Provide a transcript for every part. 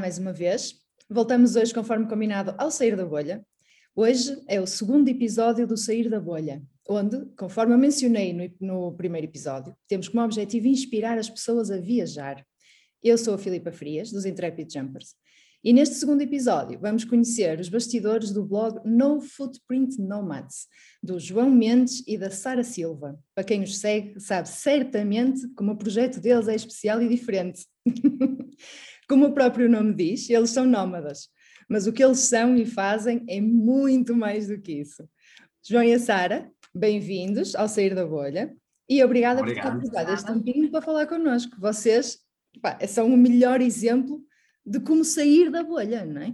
mais uma vez. Voltamos hoje, conforme combinado, ao Sair da Bolha. Hoje é o segundo episódio do Sair da Bolha, onde, conforme eu mencionei no, no primeiro episódio, temos como objetivo inspirar as pessoas a viajar. Eu sou a Filipa Frias, dos Intrepid Jumpers, e neste segundo episódio vamos conhecer os bastidores do blog No Footprint Nomads, do João Mendes e da Sara Silva. Para quem os segue, sabe certamente como o projeto deles é especial e diferente. como o próprio nome diz, eles são nómadas, mas o que eles são e fazem é muito mais do que isso. João e a Sara, bem-vindos ao Sair da Bolha e obrigada Obrigado. por ter este tempinho para falar connosco. Vocês pá, são o melhor exemplo de como sair da bolha, não é?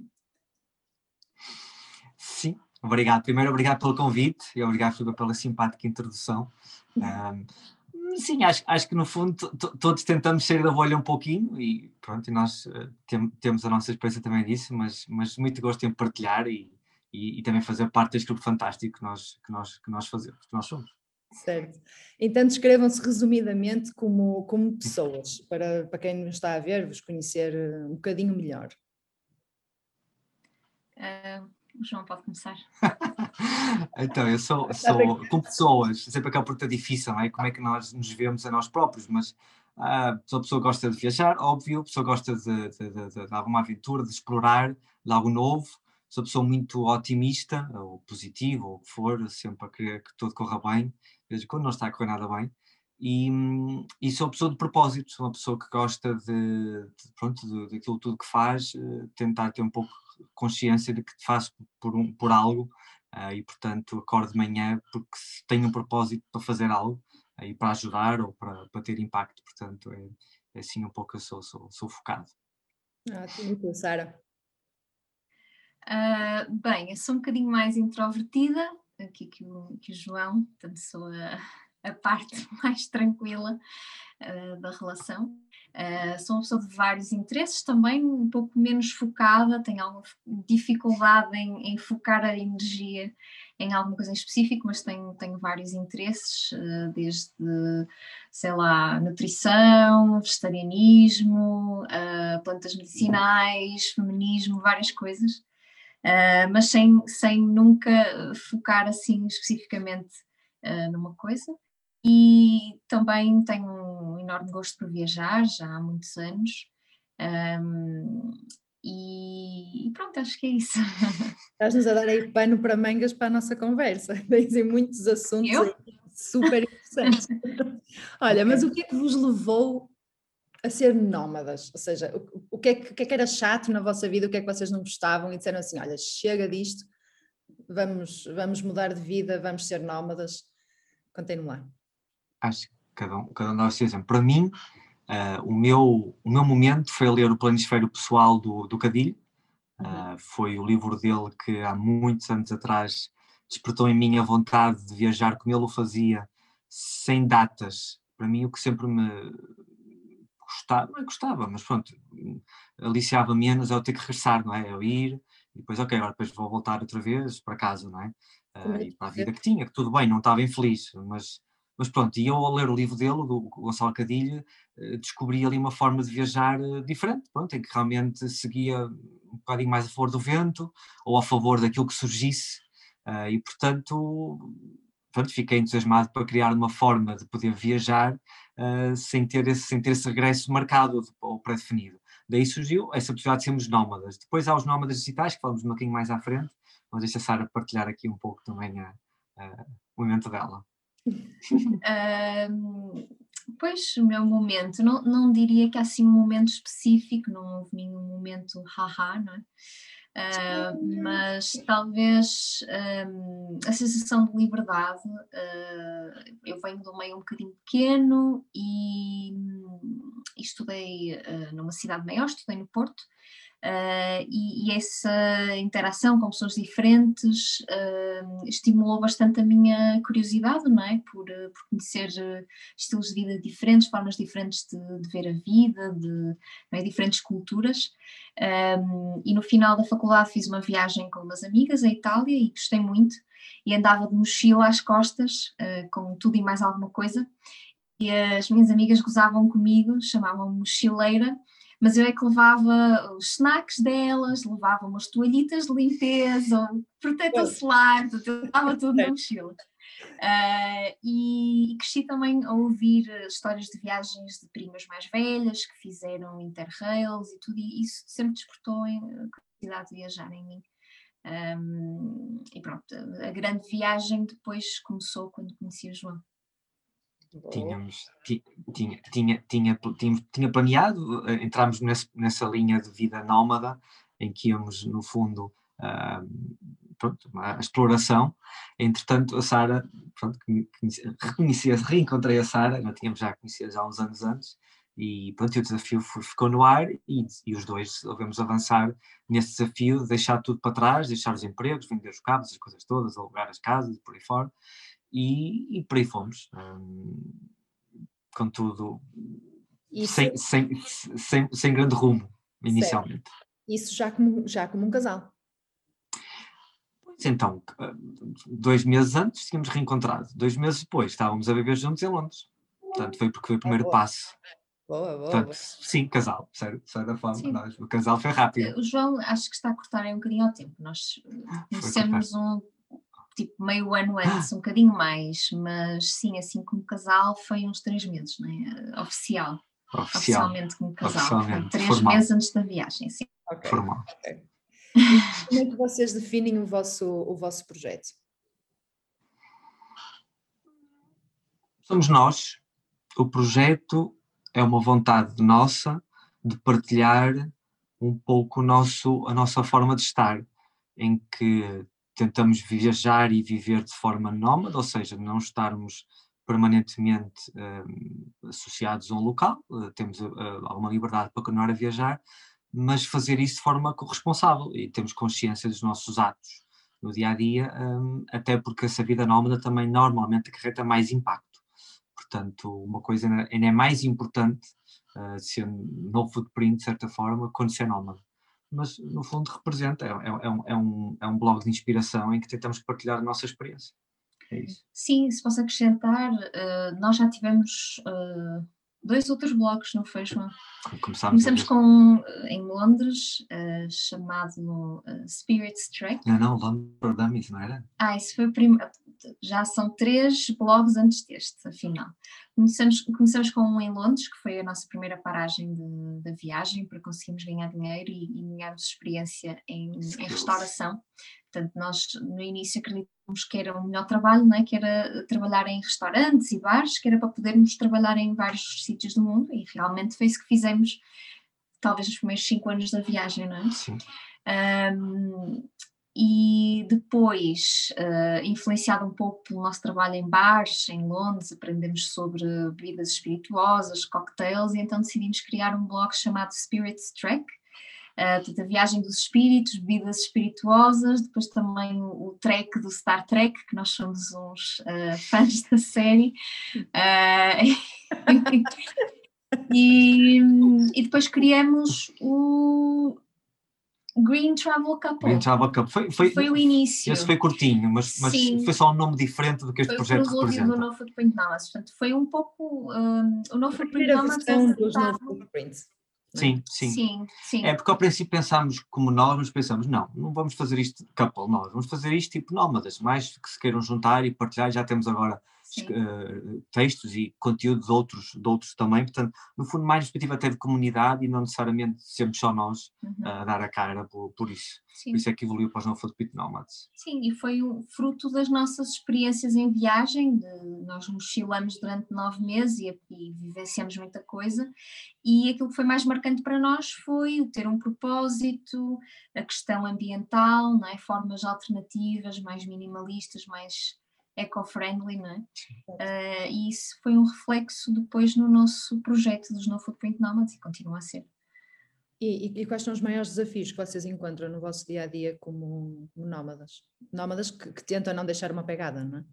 Sim, obrigado. Primeiro, obrigado pelo convite e obrigado pela simpática introdução. Um, sim, acho, acho que no fundo todos tentamos sair da bolha um pouquinho e pronto, e nós uh, tem, temos a nossa experiência também disso, mas, mas muito gosto em partilhar e, e, e, também fazer parte deste grupo fantástico que nós, que nós, que nós fazemos, que nós somos. Certo. Então descrevam-se resumidamente como, como pessoas, para, para quem nos está a ver, vos conhecer eh, um bocadinho melhor. Uh, João pode começar. então, eu sou, sou com pessoas, sempre aquela pergunta difícil, não é? Como é que nós nos vemos a nós próprios, mas uh, sou a pessoa que gosta de viajar, óbvio, a pessoa gosta de, de, de, de, de alguma aventura, de explorar, de algo novo, sou pessoa muito otimista, ou positiva, ou o que for, sempre a querer que tudo corra bem, desde quando não está a correr nada bem. E, e sou uma pessoa de propósito, sou uma pessoa que gosta de, de pronto, de, daquilo tudo que faz, uh, tentar ter um pouco consciência de que faço por, um, por algo uh, e, portanto, acordo de manhã porque tenho um propósito para fazer algo uh, e para ajudar ou para, para ter impacto. Portanto, é, é assim um pouco eu sou, sou, sou focado. Ah, muito, Sara. Uh, bem, eu sou um bocadinho mais introvertida aqui que o, que o João, portanto sou a, a parte mais tranquila uh, da relação. Uh, sou uma pessoa de vários interesses também, um pouco menos focada, tenho alguma dificuldade em, em focar a energia em alguma coisa em específico, mas tenho, tenho vários interesses, uh, desde, sei lá, nutrição, vegetarianismo, uh, plantas medicinais, feminismo, várias coisas mas sem, sem nunca focar assim especificamente numa coisa. E também tenho enorme gosto por viajar, já há muitos anos. Um, e, pronto, acho que é isso. Estás-nos a dar aí pano para mangas para a nossa conversa. Tens muitos assuntos super interessantes. Olha, mas o que é que vos levou a ser nómadas? Ou seja, o, o, que é que, o, que é que, era chato na vossa vida, o que é que vocês não gostavam e disseram assim: olha, chega disto, vamos, vamos mudar de vida, vamos ser nómadas. Contem-me lá. Acho que cada um, cada um dá o seu exemplo. Para mim, uh, o, meu, o meu momento foi ler o Planisfério Pessoal do, do Cadilho. Uh, foi o livro dele que há muitos anos atrás despertou em mim a vontade de viajar como ele o fazia, sem datas. Para mim, o que sempre me gostava, não é gostava, mas pronto, aliciava menos eu ter que regressar, não é? Eu ir e depois, ok, agora depois vou voltar outra vez para casa, não é? Uh, e para a vida que tinha, que tudo bem, não estava infeliz, mas, mas pronto, e eu ao ler o livro dele, do Gonçalo Cadilho, uh, descobri ali uma forma de viajar uh, diferente, pronto, em que realmente seguia um bocadinho mais a favor do vento ou a favor daquilo que surgisse, e portanto, pronto, fiquei entusiasmado para criar uma forma de poder viajar sem, ter esse, sem ter esse regresso marcado ou pré-definido. Daí surgiu essa possibilidade de sermos nómadas. Depois há os nómadas digitais, que falamos um pouquinho mais à frente, mas deixa a Sara partilhar aqui um pouco também a, a, o momento dela. pois, o meu momento, não, não diria que há assim um momento específico, não houve nenhum momento haha, não é? Uh, mas talvez um, a sensação de liberdade. Uh, eu venho de um meio um bocadinho pequeno e, e estudei uh, numa cidade maior, estudei no Porto, Uh, e, e, essa interação com pessoas diferentes uh, estimulou bastante a minha curiosidade, não é? Por, uh, por conhecer estilos de vida diferentes, formas diferentes de, de ver a vida, de é? diferentes culturas. Um, e no final da faculdade fiz uma viagem com umas amigas à Itália e gostei muito. E andava de mochila às costas, com tudo e mais alguma coisa. E as minhas amigas gozavam comigo, chamavam-me mochileira mas eu é que levava os snacks delas, levava umas toalhitas de limpeza, protetor solar, estava tudo na mochila. Uh, e, e, cresci também a ouvir histórias de viagens de primas mais velhas que fizeram interrails e tudo, e isso sempre despertou a curiosidade de viajar em mim. Um, e pronto, a grande viagem depois começou quando conheci o João. Tínhamos, tinha, tinha, tinha, tinha, planeado, eh, entramos nessa linha de vida nómada, em que íamos, no fundo, uh, pronto, a exploração. Entretanto, a Sara, pronto, reconheci, reencontrei a Sara, não tínhamos já conhecido há uns anos antes, e pronto, o desafio ficou no ar e, e os dois devemos avançar nesse desafio, de deixar tudo para trás, deixar os empregos, vender os cabos, as coisas todas, alugar as casas e por aí fora, e, e por aí fomos. Hum, contudo, sem, sem, sem, sem grande rumo, inicialmente. Certo. Isso já como, já como um casal. Então, dois meses antes tínhamos reencontrado, dois meses depois estávamos a viver juntos em Londres. Portanto, foi porque foi o primeiro boa. passo. Boa, boa, Portanto, Sim, casal, sério, de certa forma. Nós, o casal foi rápido. O João acho que está a cortar aí um bocadinho ao tempo. Nós conhecemos um tipo meio ano antes, um bocadinho mais, mas sim, assim como casal foi uns três meses, não é? Oficial. Oficial. Oficialmente como casal. Oficialmente. Três Formal. meses antes da viagem, sim. Okay. Formal. Okay. Como é que vocês definem o vosso, o vosso projeto? Somos nós. O projeto é uma vontade nossa de partilhar um pouco o nosso, a nossa forma de estar, em que tentamos viajar e viver de forma nómada, ou seja, não estarmos permanentemente uh, associados a um local, uh, temos uh, alguma liberdade para continuar a viajar, mas fazer isso de forma corresponsável e temos consciência dos nossos atos no dia a dia, um, até porque essa vida nómada também normalmente acarreta mais impacto. Portanto, uma coisa ainda é mais importante uh, ser no footprint, de certa forma, quando ser nómada. Mas, no fundo, representa, é, é, é, um, é, um, é um blog de inspiração em que tentamos partilhar a nossa experiência. É isso. Sim, se posso acrescentar, uh, nós já tivemos uh, dois outros blogs, não foi, João? Começámos Começamos com, eh, em Londres, uh, chamado Spirits Trek. Não, não, Londres for Dummies, não era? Ah, isso foi o primeiro. Já são três blogs antes deste, afinal. Começamos, começamos com um em Londres, que foi a nossa primeira paragem da viagem, para conseguirmos ganhar dinheiro e, e ganharmos experiência em, em restauração. Portanto, nós no início acreditamos que era um melhor trabalho, não é? que era trabalhar em restaurantes e bares, que era para podermos trabalhar em vários sítios do mundo, e realmente foi isso que fizemos, talvez nos primeiros cinco anos da viagem, não é? Sim. Um, e depois, uh, influenciado um pouco pelo nosso trabalho em bares, em Londres, aprendemos sobre bebidas espirituosas, cocktails, e então decidimos criar um blog chamado Spirits Trek, uh, a viagem dos espíritos, bebidas espirituosas, depois também o, o trek do Star Trek, que nós somos uns uh, fãs da série. Uh, e, e depois criamos o Green Travel Couple. Green Travel Couple. Foi, foi, foi o início. Esse foi curtinho, mas, mas foi só um nome diferente do que este foi projeto representa. Foi o No Footprint Nomads. Portanto, foi um pouco um, o No Footprint Nomads. dos No Footprints. Sim, sim, sim. sim. É porque ao princípio pensámos como nós, mas pensamos, não, não vamos fazer isto couple, nós, vamos fazer isto tipo nómadas, mais que se queiram juntar e partilhar, já temos agora uh, textos e conteúdo de outros, de outros também, portanto, no fundo, mais perspectiva até de comunidade e não necessariamente sempre só nós uhum. uh, dar a cara por, por isso. Sim. Por isso é que evoluiu para os No Footprint Nomads. Sim, e foi um fruto das nossas experiências em viagem, de, nós mochilamos durante nove meses e, e vivenciamos muita coisa, e aquilo que foi mais marcante para nós foi o ter um propósito, a questão ambiental, não é? formas alternativas, mais minimalistas, mais eco-friendly, não é? Uh, e isso foi um reflexo depois no nosso projeto dos No Footprint Nomads e continua a ser. E, e, e, quais são os maiores desafios que vocês encontram no vosso dia a dia como, como nómadas? Nómadas que, que, tentam não deixar uma pegada, não é?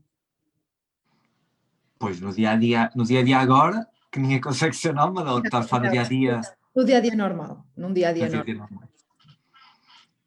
Pois, no dia a dia, no dia a dia agora, que ninguém consegue ser nómada, ou está a falar no dia a dia. No dia a dia normal, num dia a dia, normal. Dia -dia normal.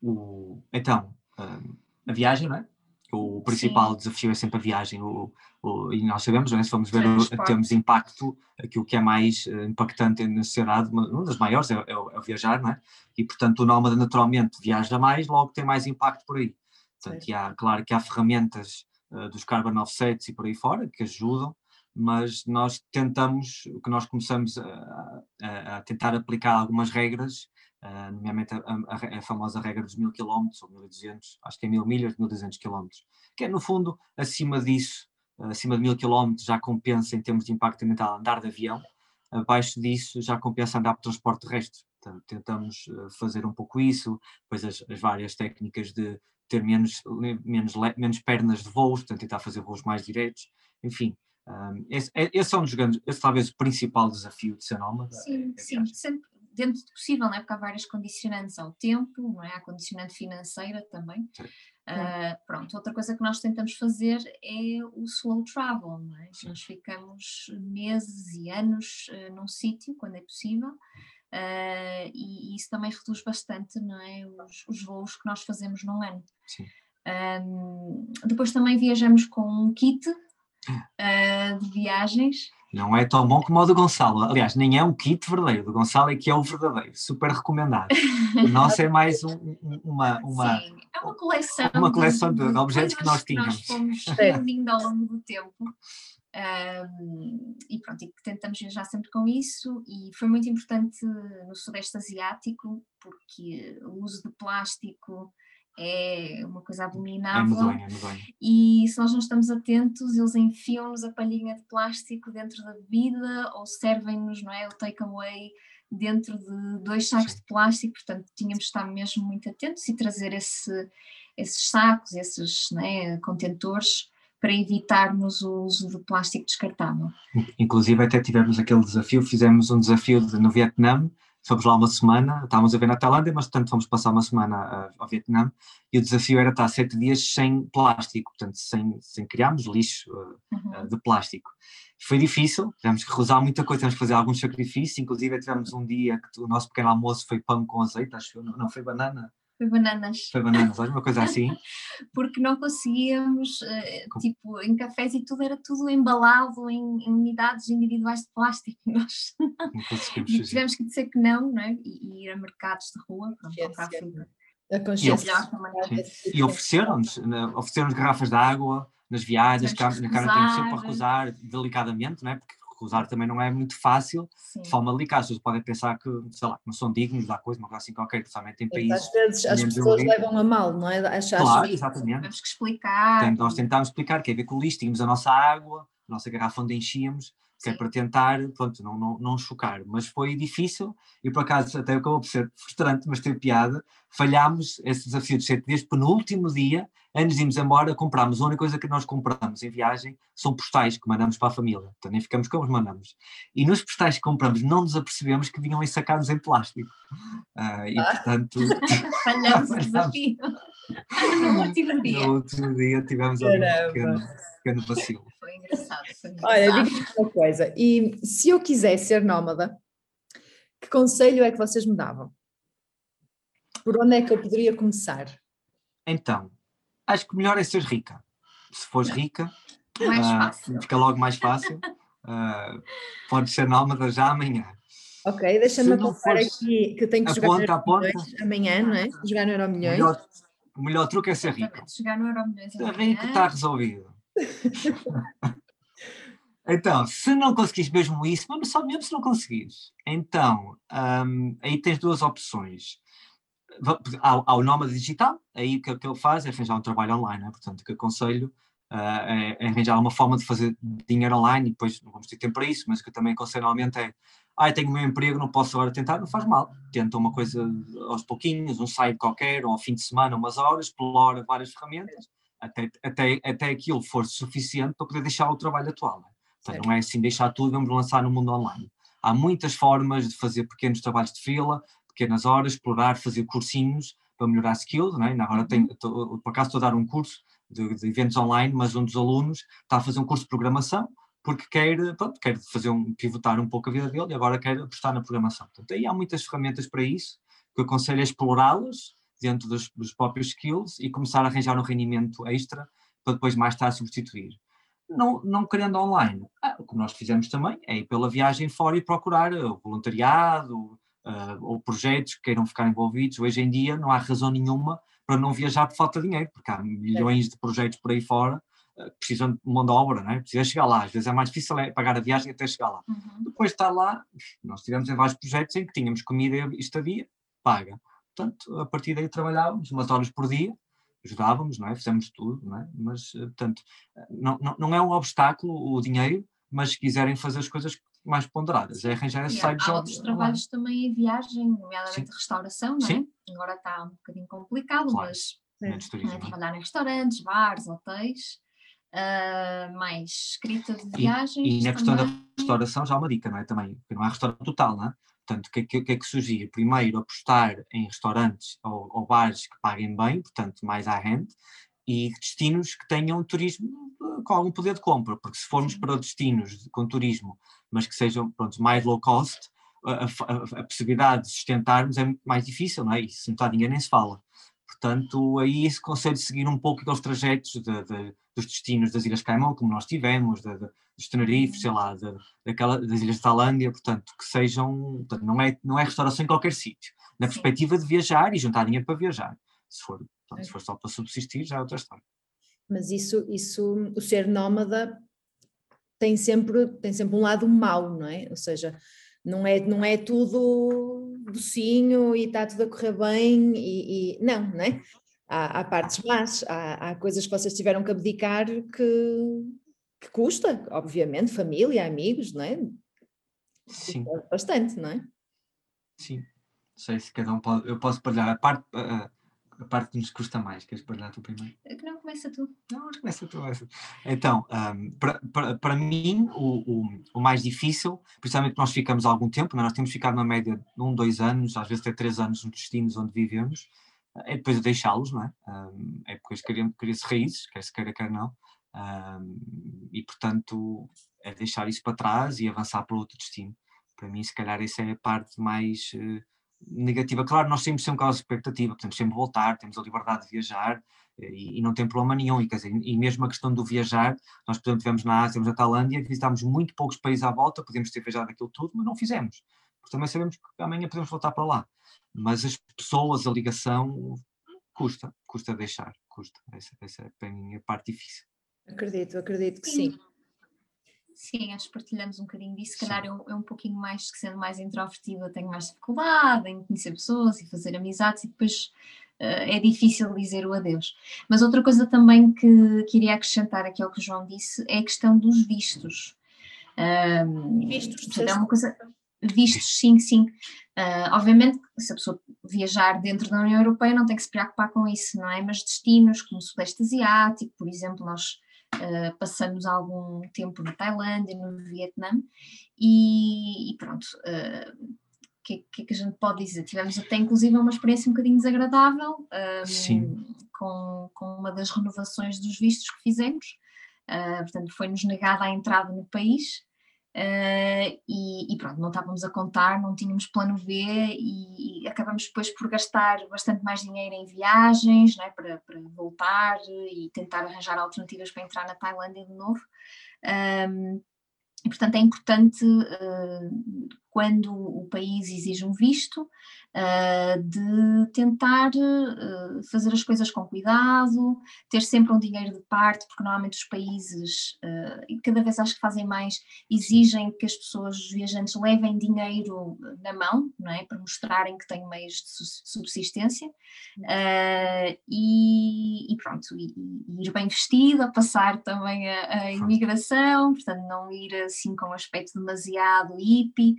O, então, ah, a viagem, não é? O principal Sim. desafio é sempre a viagem, o, o, e nós sabemos, né, se vamos ver o, termos de impacto, aquilo que é mais uh, impactante na sociedade, uma, uma das maiores é, é, é, o viajar, não é? E portanto o nómada naturalmente viaja mais, logo tem mais impacto por aí. Portanto, há, claro que há ferramentas uh, dos carbon offsets e por aí fora que ajudam, mas nós tentamos, o que nós começamos a, a, a tentar aplicar algumas regras, uh, nomeadamente a, a, a, famosa regra dos mil quilómetros, ou 1200, acho que é mil milhas, 1200 quilómetros, que é no fundo, acima disso, uh, acima de mil quilómetros já compensa em termos de impacto ambiental andar de avião, abaixo disso já compensa andar por transporte terrestre. Portanto, tentamos uh, fazer um pouco isso, depois as, as várias técnicas de ter menos, menos, menos pernas de voos, portanto tentar fazer voos mais diretos, enfim, um, esse, é, esse, é um dos grandes, esse talvez o principal desafio de ser nómada. Sim, é, sim, sempre dentro do possível, não é? Porque há várias condicionantes ao tempo, não é? Há condicionante financeira também. Uh, pronto, outra coisa que nós tentamos fazer é o slow travel, é? Nós ficamos meses e anos uh, num sítio, quando é possível, uh, e, e, isso também reduz bastante, não é? Os, os voos que nós fazemos num ano. Um, depois também viajamos com um kit de viagens. Não é tão bom como o do Gonçalo. Aliás, nem é um kit verdadeiro. Do Gonçalo é que é o verdadeiro. Super recomendado. O nosso é mais um, uma, uma. Sim, é uma coleção. Uma coleção de, de objetos que nós tínhamos. Que nós fomos reunindo ao longo do tempo. Um, e pronto, e tentamos viajar sempre com isso, e foi muito importante no Sudeste Asiático, porque o uso de plástico é uma coisa é abominável. É medonho, é medonho. E se nós não estamos atentos, eles enfiam-nos a palhinha de plástico dentro da bebida ou servem-nos, não é, o takeaway dentro de dois sacos Sim. de plástico, portanto tínhamos de estar mesmo muito atentos e trazer esse, esses sacos, esses né, contentores para evitarmos o uso de plástico descartável. Inclusive até tivemos aquele desafio, fizemos um desafio de, no Vietnã, fomos lá uma semana, estávamos a ver na Tailândia, mas portanto fomos passar uma semana uh, ao Vietnã e o desafio era estar sete dias sem plástico, portanto sem, sem criarmos lixo uh, uhum. de plástico. Foi difícil, tivemos que rezar muita coisa, tivemos que fazer alguns sacrifícios, inclusive tivemos um dia que o nosso pequeno almoço foi pão com azeite, acho que não, não foi banana, foi bananas. Foi bananas, olha, uma coisa assim. Porque não conseguíamos, uh, tipo, em cafés e tudo, era tudo embalado em, em unidades individuais de plástico. Nós não conseguimos fazer. tivemos que dizer que não, não é? e, e ir a mercados de rua para comprar fruta. A consciência. E, e ofereceram-nos né, ofereceram garrafas de água nas viagens, na cara temos sempre para recusar delicadamente, não é? Porque recusar também não é muito fácil, Sim. de forma delicada. As pessoas podem pensar que, sei lá, não são dignos da coisa, uma coisa assim qualquer, principalmente em países. Às vezes as pessoas levam a mal, não é? Achar claro, exatamente. Temos que explicar. Tem, nós tentámos explicar que é ver com o lixo, tínhamos a nossa água, a nossa garrafa onde enchíamos, que é para tentar, pronto, não, não, não chocar. Mas foi difícil e por acaso até acabou por ser frustrante, mas teve piada. Falhámos esse desafio de sete dias, penúltimo dia, antes de irmos embora, comprámos. A única coisa que nós compramos em viagem são postais que mandamos para a família. Então nem ficamos como os mandamos. E nos postais que compramos não nos apercebemos que vinham ensacados em plástico. Uh, e ah. portanto. Falhamos o desafio. no último dia. No último dia tivemos um pequeno, pequeno vacilo. Foi engraçado. Foi engraçado. Olha, diga-me uma coisa. E se eu quiser ser nómada, que conselho é que vocês me davam? Por onde é que eu poderia começar? Então, acho que o melhor é ser rica. Se fores rica, uh, fica logo mais fácil. Uh, pode ser nómada já amanhã. Ok, deixa-me apontar aqui que eu tenho que jogar no Euro amanhã, não é? Jogar no Euro Milhões. O melhor, o melhor truque é ser rico. Jogar no Euro Milhões. Ser rico está resolvido. então, se não conseguires mesmo isso, mas só mesmo se não conseguires, então um, aí tens duas opções ao, ao nómada digital, aí o que, que ele faz é arranjar um trabalho online, né? portanto, que aconselho uh, é, arranjar uma forma de fazer dinheiro online, e depois não vamos ter tempo para isso, mas o que eu também aconselho normalmente é, ah, tenho o meu emprego, não posso agora tentar, não faz mal, tenta uma coisa aos pouquinhos, um site qualquer, ou ao fim de semana, umas horas, explora várias ferramentas, até, até, até aquilo for suficiente para poder deixar o trabalho atual. Né? Portanto, não é assim deixar tudo e vamos lançar no mundo online. Há muitas formas de fazer pequenos trabalhos de fila, pequenas horas, explorar, fazer cursinhos para melhorar skills, né? agora tenho, uhum. tô, por acaso estou a dar um curso de, de, eventos online, mas um dos alunos está a fazer um curso de programação porque quer, pronto, quer fazer um, pivotar um pouco a vida dele e agora quer apostar na programação. Portanto, aí há muitas ferramentas para isso, que eu aconselho a explorá-las, dentro dos, dos próprios skills e começar a arranjar um rendimento extra para depois mais tarde substituir. Não, não querendo online, ah, o que nós fizemos também é ir pela viagem fora e procurar voluntariado uh, ou projetos que queiram ficar envolvidos. Hoje em dia não há razão nenhuma para não viajar por falta de dinheiro, porque há milhões de projetos por aí fora que precisam de mão de obra, não é? precisa chegar lá. Às vezes é mais difícil é pagar a viagem até chegar lá. Uhum. Depois de estar lá, nós tivemos em vários projetos em que tínhamos comida e estadia paga. Portanto, a partir daí trabalhávamos umas horas por dia, ajudávamos, não é? Fizemos tudo, não é? Mas, eh, portanto, não, não, não é um obstáculo o dinheiro, mas se quiserem fazer as coisas mais ponderadas, é arranjar esse side job. Há outros trabalhos lá. também em viagem, nomeadamente Sim. restauração, não é? Sim. Agora está um bocadinho complicado, claro. mas é, trabalhar em restaurantes, bares, hotéis, uh, mais escrita de viagens. E, e na questão também. da restauração já há uma dica, não é? Também, porque não há restaurante total, não é? Portanto, o que, que, que, é que sugiro? Primeiro, apostar em restaurantes ou, ou bares que paguem bem, portanto, mais à rente, e destinos que tenham turismo eh, com algum poder de compra, porque se formos para destinos com turismo, mas que sejam pronto, mais low cost, a, a, a, possibilidade de sustentarmos é muito mais difícil, não é? E se não está ninguém nem se fala. Portanto, aí esse conselho de seguir um pouco aqueles trajetos de, de, dos destinos das Ilhas Caimão, como nós tivemos, de, de, dos Tenerife, sei lá, daquela, das Ilhas de Tailândia, portanto, que sejam, portanto, não, é, não é restauração em qualquer sítio, na perspectiva de viajar e juntar dinheiro para viajar. Se for, portanto, se for só para subsistir, já é outra história. Mas isso, isso o ser nómada tem sempre, tem sempre um lado mau, não é? Ou seja, não é, não é tudo docinho e está tudo a correr bem e, e não, não é? Há, há partes más, há, há, coisas que vocês tiveram que abdicar que, que custa, obviamente, família, amigos, não é? Sim. Bastante, não é? Sim. Não sei se cada um pode. Eu posso partilhar a parte. A, a parte que nos custa mais, queres partilhar tu primeiro? É que não começa tu. Não, começa tu. Começa. Então, um, para, mim, o, o, o, mais difícil, principalmente nós ficamos algum tempo, nós temos ficado na média de um, dois anos, às vezes até três anos nos destinos onde vivemos, é depois de deixá-los, não é? Um, é depois cria-se raízes, quer se queira, quer não, um, e portanto é deixar isso para trás e avançar para outro destino. Para mim, se calhar, essa é a parte mais uh, negativa. Claro, nós temos sempre aquela expectativa, podemos sempre voltar, temos a liberdade de viajar eh, e, e, não tem problema nenhum. E, dizer, e mesmo a questão do viajar, nós, por exemplo, estivemos na Ásia, estivemos na Tailândia, visitámos muito poucos países à volta, podíamos ter viajado aquilo tudo, mas não fizemos. Porque também sabemos que amanhã podemos voltar para lá. Mas as pessoas, a ligação, custa, custa deixar, custa. Essa, essa é para mim a parte difícil. Acredito, acredito que sim. sim. Sim, acho que partilhamos um bocadinho disso. Se calhar eu, eu um pouquinho mais, que sendo mais introvertida, tenho mais dificuldade em conhecer pessoas e fazer amizades e depois uh, é difícil dizer o adeus. Mas outra coisa também que queria acrescentar aqui ao que o João disse é a questão dos vistos. Um, vistos, é uma coisa. Vistos, sim, sim. Uh, obviamente, se a pessoa viajar dentro da União Europeia, não tem que se preocupar com isso, não é? Mas destinos como o Sudeste Asiático, por exemplo, nós uh, passamos algum tempo na Tailândia, no Vietnã, e, e pronto. Uh, o que, que, é que a gente pode dizer? Tivemos até inclusive uma experiência um bocadinho desagradável um, com, com uma das renovações dos vistos que fizemos. Uh, portanto, foi-nos negada a entrada no país Uh, e, e, pronto, não estávamos a contar, não tínhamos plano B e, e, acabamos depois por gastar bastante mais dinheiro em viagens né, para, para voltar e tentar arranjar alternativas para entrar na Tailândia de novo. Um, e, portanto, é importante, uh, quando o país exige um visto, uh, de tentar uh, fazer as coisas com cuidado, ter sempre um dinheiro de parte, porque normalmente os países, uh, e cada vez acho que fazem mais, exigem que as pessoas, os viajantes, levem dinheiro na mão, não é? Para mostrarem que têm meios de subsistência. E, e, pronto, e, e, ir bem vestido, a passar também a, a imigração, portanto, não ir assim com um aspecto demasiado hippie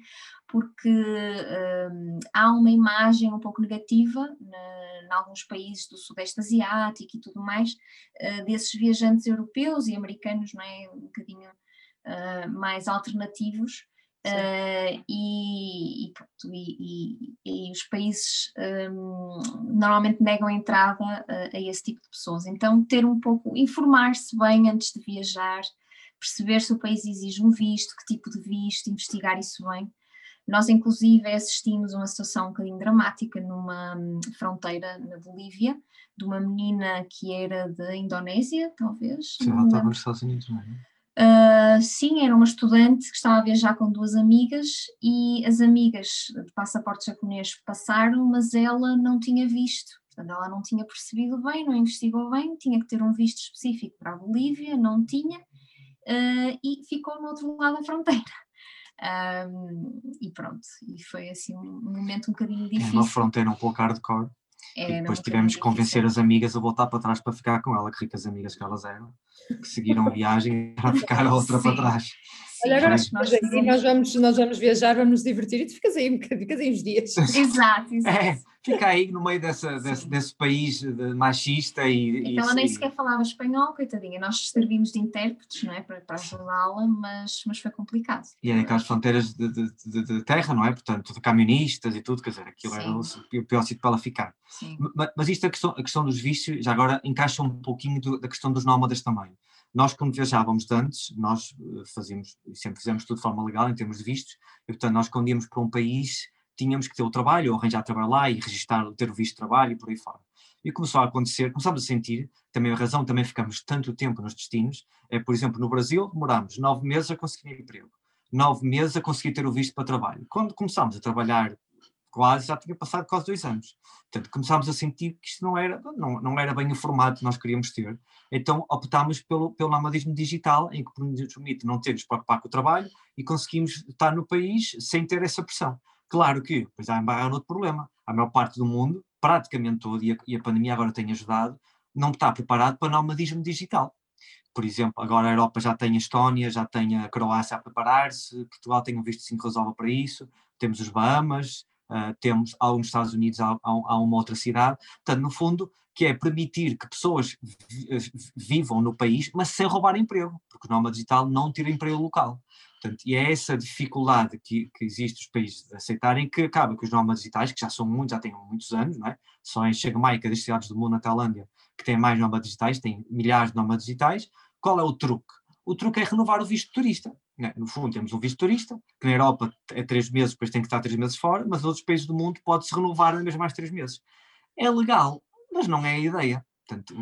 porque um, há uma imagem um pouco negativa em alguns países do Sudeste Asiático e tudo mais, uh, desses viajantes europeus e americanos, não é? Um bocadinho uh, mais alternativos. Uh, e, e, pronto, e, e, os países um, normalmente negam a entrada a, a esse tipo de pessoas. Então, ter um pouco, informar-se bem antes de viajar, perceber se o país exige um visto, que tipo de visto, investigar isso bem, Nós, inclusive, assistimos a uma situação um bocadinho dramática numa hum, fronteira na Bolívia, de uma menina que era da Indonésia, talvez. Sim, ela estava nos Estados Unidos, não é? Uh, sim, era uma estudante que estava a viajar com duas amigas e as amigas de passaporte japonês passaram, mas ela não tinha visto. Portanto, ela não tinha percebido bem, não investigou bem, tinha que ter um visto específico para a Bolívia, não tinha, uh, e ficou no outro lado da fronteira. Um, e pronto, e foi assim um momento um bocadinho difícil. É uma fronteira um pouco hardcore. É, e depois tivemos que convencer as amigas a voltar para trás para ficar com ela, que ricas amigas que elas eram, que seguiram a viagem para ficar a outra para trás. Olha, agora nós, nós, nós, vamos, nós vamos viajar, vamos nos divertir e tu ficas aí, ficas aí uns dias. Exato, exato. É, fica aí no meio dessa, desse, desse, país machista e. Então ela nem sequer falava espanhol, coitadinha. Nós servimos de intérpretes, não é? Para, para ajudá-la, mas, mas foi complicado. E era aquelas fronteiras de, de, de, de, terra, não é? Portanto, de camionistas e tudo, quer dizer, aquilo Sim. era o pior sítio para ela ficar. Sim. Mas, mas isto, a questão, a questão dos vícios, já agora encaixa um pouquinho do, da questão dos nómadas também. Nós, quando viajávamos antes, nós eh, fazíamos, sempre fizemos tudo de forma legal, em termos de vistos, e portanto, nós quando íamos para um país, tínhamos que ter o trabalho, ou arranjar trabalho lá e registrar, ter o visto de trabalho e por aí fora. E começou a acontecer, começámos a sentir, também a razão, também ficamos tanto tempo nos destinos, é, por exemplo, no Brasil demorámos nove meses a conseguir emprego, nove meses a conseguir ter o visto para trabalho. Quando começámos a trabalhar quase, já tinha passado quase dois anos. Portanto, começámos a sentir que isto não era, não, não era bem o formato que nós queríamos ter. Então optámos pelo, pelo nomadismo digital, em que nos permite não ter de preocupar com o trabalho e conseguimos estar no país sem ter essa pressão. Claro que, depois há embarrar outro problema. A maior parte do mundo, praticamente todo, e a, e a pandemia agora tem ajudado, não está preparado para nomadismo digital. Por exemplo, agora a Europa já tem a Estónia, já tem a Croácia a preparar-se, Portugal tem um visto de 5 resolva para isso, temos os Bahamas, uh, temos alguns Estados Unidos, há, uma outra cidade. Portanto, no fundo, que é permitir que pessoas vivam no país, mas sem roubar emprego, porque o nome digital não tira emprego local. Portanto, e é essa dificuldade que, que existe os países de aceitarem que acaba que os nómadas digitais, que já são muitos, já têm muitos anos, não é? só em Chiang-Mai, das cidades do mundo na Tailândia, que tem mais nómadas digitais, tem milhares de nómadas digitais, qual é o truque? O truque é renovar o visto turista. Né? No fundo, temos um visto turista, que na Europa é três meses, depois tem que estar três meses fora, mas outros países do mundo pode-se renovar na mesma mais três meses. É legal, mas não é a ideia. Portanto,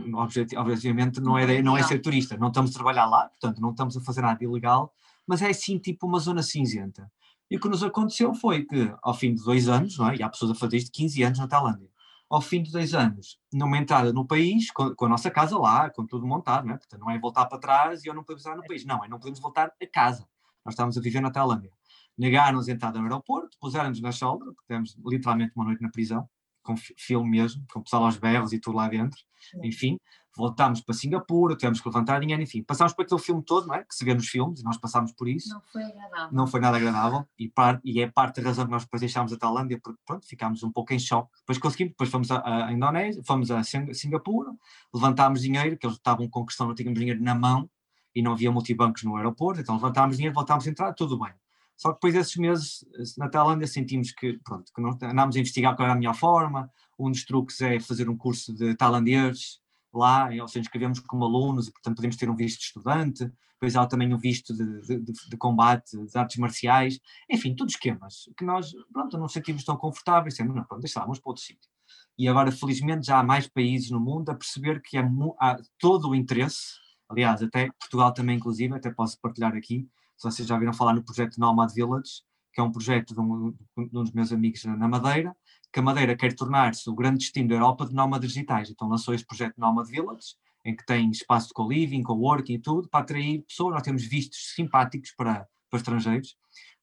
objetivamente, não é, ideia, não é ser turista. Não estamos a trabalhar lá, portanto, não estamos a fazer nada ilegal, mas é sim tipo uma zona cinzenta. E o que nos aconteceu foi que, ao fim de dois anos, não é? e há pessoas a fazer isto de 15 anos na Tailândia, ao fim de dois anos, numa entrada no país, com, com, a nossa casa lá, com tudo montado, não é? Portanto, não é voltar para trás e eu não podemos estar no país. Não, é não podemos voltar a casa. Nós estávamos a viver na Tailândia. Negaram-nos a entrada no aeroporto, puseram-nos na porque temos literalmente uma noite na prisão, com filme mesmo, com o pessoal aos berros e tudo lá dentro. Enfim, voltámos para Singapura, tivemos que levantar dinheiro, enfim, passámos por aquele filme todo, não é? Que se vê nos filmes, e nós passámos por isso. Não foi agradável. Não foi nada agradável, e, par, e é parte da razão que nós depois deixámos a Tailândia, porque pronto, ficámos um pouco em choque. Depois conseguimos, depois fomos à, Indonésia, fomos a Singapura, levantámos dinheiro, que eles estavam com questão, não tínhamos dinheiro na mão, e não havia multibancos no aeroporto, então levantámos dinheiro, voltámos a entrar, tudo bem. Só que depois desses meses, na Tailândia, sentimos que, pronto, que não, andámos a investigar qual era a melhor forma, um dos truques é fazer um curso de tailandês, lá, ou seja, inscrevemos como alunos e, portanto, podemos ter um visto de estudante, depois há também um visto de, de, de, combate, de artes marciais, enfim, todos esquemas que nós, pronto, não sentimos tão confortáveis, sempre, não, pronto, deixa lá, vamos para outro sítio. E agora, felizmente, já há mais países no mundo a perceber que é, há todo o interesse, aliás, até Portugal também, inclusive, até posso partilhar aqui, se vocês já viram falar no projeto Nomad Village, que é um projeto de um, de um dos meus amigos na Madeira, que a Madeira quer tornar-se o grande destino da Europa de nómadas digitais. Então lançou este projeto Nomad Village, em que tem espaço de co-living, co-working e tudo, para atrair pessoas. Nós temos vistos simpáticos para, para estrangeiros,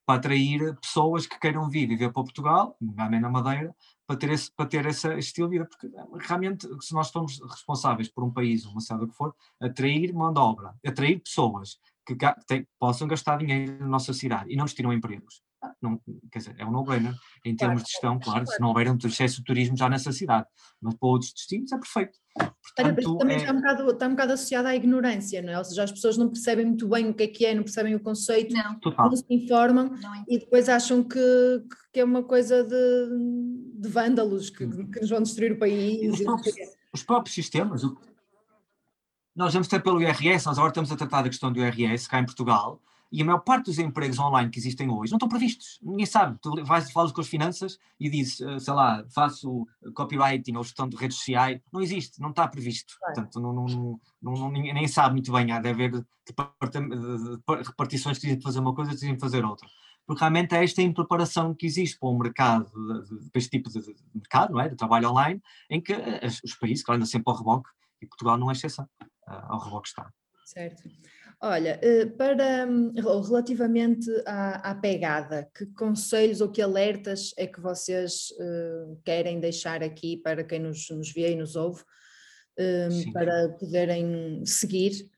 para atrair pessoas que queiram vir viver para Portugal, nomeadamente na Madeira, para ter, esse, para ter esse estilo de vida. Porque realmente, se nós somos responsáveis por um país, uma cidade que for, atrair mão de obra, atrair pessoas que, que possam gastar dinheiro na nossa cidade e não nos tiram empregos não, quer dizer, é um no-brainer. Em termos de gestão, claro, se não houver um excesso de turismo já nessa cidade, mas para outros destinos é perfeito. Portanto, também é... está, um bocado, está um bocado associado à ignorância, não é? Ou seja, as pessoas não percebem muito bem o que é que é, não percebem o conceito, não, não se informam não e depois acham que, que é uma coisa de, de vândalos que, que nos vão destruir o país. Os próprios, os próprios sistemas, nós vamos ter pelo IRS, nós agora estamos a tratar da questão do IRS cá em Portugal, E a maior parte dos empregos online que existem hoje não estão previstos. Ninguém sabe. Tu vais falas com as finanças e dizes, eh, sei lá, faço copywriting ou gestão de redes sociais. Não existe, não está previsto. Portanto, não, não, não, ninguém sabe muito bem. Há de haver repartições que dizem fazer uma coisa e dizem fazer outra. Porque realmente é esta impreparação que existe para o mercado, para este tipo de, mercado, não é? de trabalho online, em que eh, os países, claro, ainda sempre ao reboque, e Portugal não é exceção, eh, ao está. Certo. Olha, eh, para relativamente à, à, pegada, que conselhos ou que alertas é que vocês uh, querem deixar aqui para quem nos, nos vê e nos ouve, uh, para poderem seguir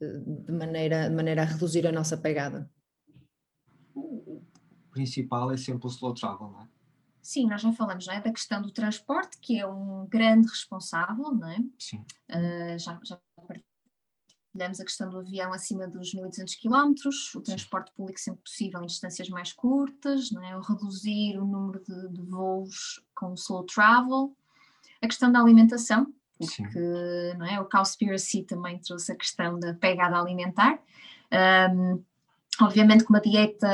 uh, de, maneira, de maneira a reduzir a nossa pegada? O principal é sempre o slow travel, não é? Sim, nós já falamos não é, da questão do transporte, que é um grande responsável, não é? Sim. já, já Olhamos a questão do avião acima dos 1.200 km, o transporte público sempre possível em distâncias mais curtas, não é? reduzir o número de, de voos com slow travel, a questão da alimentação, porque não é? o Cowspiracy também trouxe a questão da pegada alimentar. Um, obviamente que uma dieta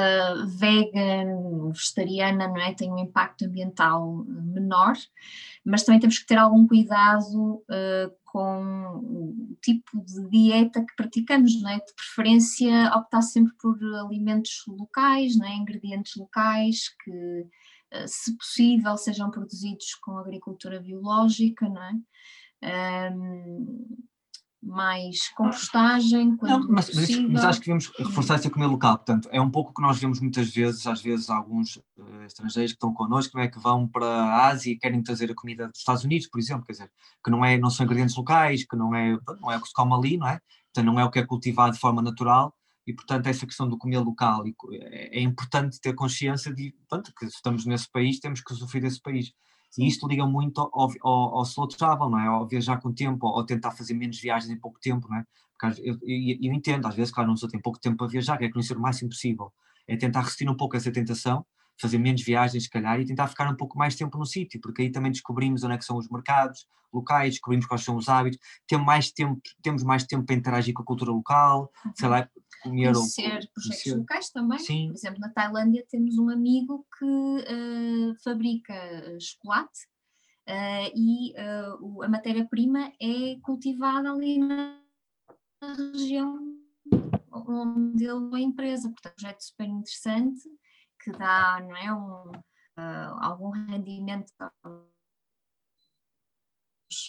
vegan, vegetariana, não é, tem um impacto ambiental menor, mas também temos que ter algum cuidado uh, com o tipo de dieta que praticamos, não é? De preferência optar sempre por alimentos locais, não é? Ingredientes locais que, eh, se possível, sejam produzidos com agricultura biológica, não é? Um, mais compostagem quando não, mas, possível. Mas, acho que devemos reforçar essa economia local, portanto, é um pouco o que nós vemos muitas vezes, às vezes alguns uh, estrangeiros que estão connosco, não é, que vão para a Ásia e querem trazer a comida dos Estados Unidos, por exemplo, quer dizer, que não, é, não são ingredientes locais, que não é, não é o que se come ali, não é? Portanto, não é o que é cultivado de forma natural, e portanto essa questão do comer local, é, é importante ter consciência de, portanto, que estamos nesse país, temos que sofrer desse país. E isto liga muito ao, ao, ao slow travel, não é? Ao viajar com tempo, ou tentar fazer menos viagens em pouco tempo, não é? Porque eu, eu, eu entendo, às vezes, claro, não só tem pouco tempo para viajar, quer conhecer o máximo possível. É tentar resistir um pouco essa tentação, fazer menos viagens, se calhar, e tentar ficar um pouco mais tempo no sítio, porque aí também descobrimos onde é são os mercados locais, descobrimos quais são os hábitos, temos mais tempo, temos mais tempo para interagir com a cultura local, sei lá, comer conhecer projetos conhecer. locais também. Sim. Por exemplo, na Tailândia temos um amigo que uh, fabrica eh, chocolate uh, e uh, a matéria-prima é cultivada ali na região onde ele é a empresa. Portanto, um projeto super interessante que dá não é, um, algum rendimento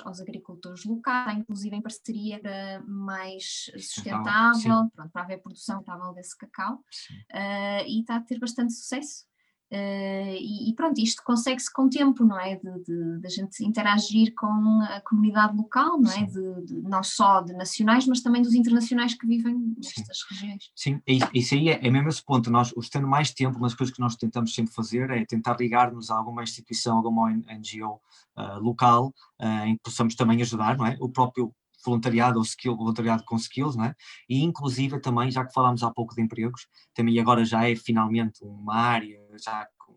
aos agricultores locais, inclusive em parceria mais sustentável, pronto, para haver produção estável desse cacau, uh, e está a ter bastante sucesso. Uh, e, e, pronto, isto consegue-se com o tempo, não é? De, de, de, a gente interagir com a comunidade local, não é? De, de, não só de nacionais, mas também dos internacionais que vivem nestas Sim. regiões. Sim, é isso aí é, é mesmo esse ponto. Nós, tendo mais tempo, uma das coisas que nós tentamos sempre fazer é tentar ligar-nos a alguma instituição, alguma NGO uh, ah, local, uh, em que possamos também ajudar, não é? O próprio voluntariado ou skill, voluntariado com skills, é? E inclusive também, já que falámos há pouco de empregos, também agora já é finalmente uma área já com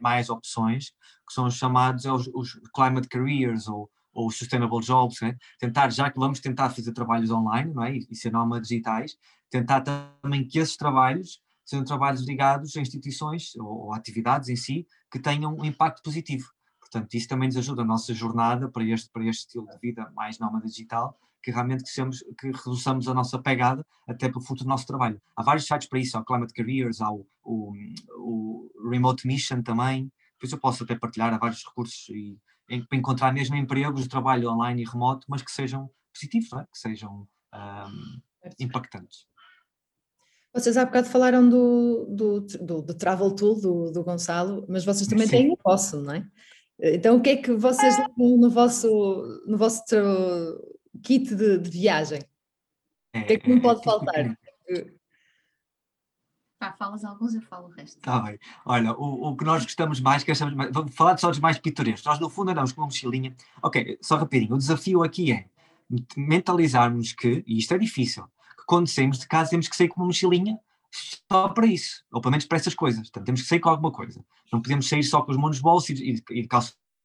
mais opções, que são os chamados os, os climate careers ou, ou sustainable jobs, né? tentar, já que vamos tentar fazer trabalhos online, não é? E ser nómadas digitais, tentar também que esses trabalhos sejam trabalhos ligados a instituições ou, ou atividades em si que tenham um impacto positivo. Portanto, isso também nos ajuda a nossa jornada para este, para este estilo de vida mais nómada digital, que realmente que, sejamos, que reduçamos a nossa pegada até para o futuro do nosso trabalho. Há vários sites para isso, há o Climate Careers, há o, o, o Remote Mission também, depois eu posso até partilhar, há vários recursos e, em, para encontrar mesmo empregos de trabalho online e remoto, mas que sejam positivos, é? que sejam um, impactantes. Vocês há bocado falaram do, do, do, do Travel Tool do, do Gonçalo, mas vocês também Sim. têm o vosso, não é? Então, o que é que vocês levam no vosso, no vosso kit de, de viagem? o que é que não pode faltar? Pá, falas alguns, eu falo o resto. Tá bem. Olha, o, o que nós gostamos mais, que achamos mais, vamos falar só dos mais pitorescos. Nós, no fundo, andamos com uma mochilinha. Ok, só rapidinho, o desafio aqui é mentalizarmos que, e isto é difícil, que quando saímos de casa temos que sair com uma mochilinha só para isso, ou pelo menos para essas coisas. Portanto, temos que sair com alguma coisa. Não podemos sair só com os monos bolsos e, e, e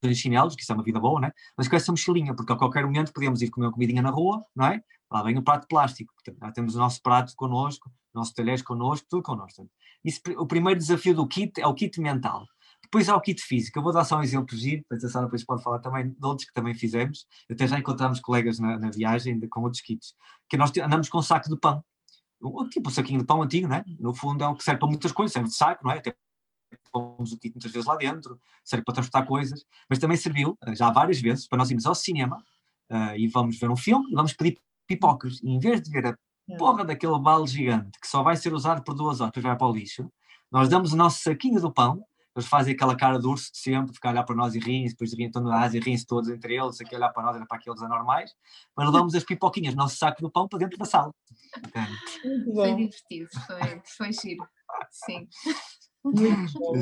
de chinelos, que isso é uma vida boa, né? mas com essa mochilinha, porque a qualquer momento podemos ir comer uma comidinha na rua, não é? Lá vem o prato de plástico. Já temos o nosso prato connosco, nossos talheres connosco, tudo connosco. Isso, o primeiro desafio do kit é o kit mental. Depois há o kit físico. Eu vou dar só um exemplo giro, depois a Sara depois pode falar também de outros que também fizemos. Até já encontramos colegas na, na viagem de, com outros kits. Que nós andamos com um saco de pão. Um, tipo um saquinho de pão antigo, né? No fundo é o que serve para muitas coisas, serve de saco, não é? Até pomos o kit muitas vezes lá dentro, serve para transportar coisas, mas também serviu, eh, já várias vezes, para nós irmos ao cinema uh, e vamos ver um filme e vamos pedir pipocas. E em vez de ver a é. porra daquele balde gigante que só vai ser usado por duas horas, depois vai para o lixo, nós damos o nosso saquinho do pão eles fazem aquela cara de urso de sempre, ficar a olhar para nós e riem, depois riem, estão na Ásia, riem-se todos entre eles, aqui olhar para nós, olhar para aqueles anormais, mas levamos as pipoquinhas, o nosso saco do pão para dentro da sala. Foi divertido, foi, foi giro, sim.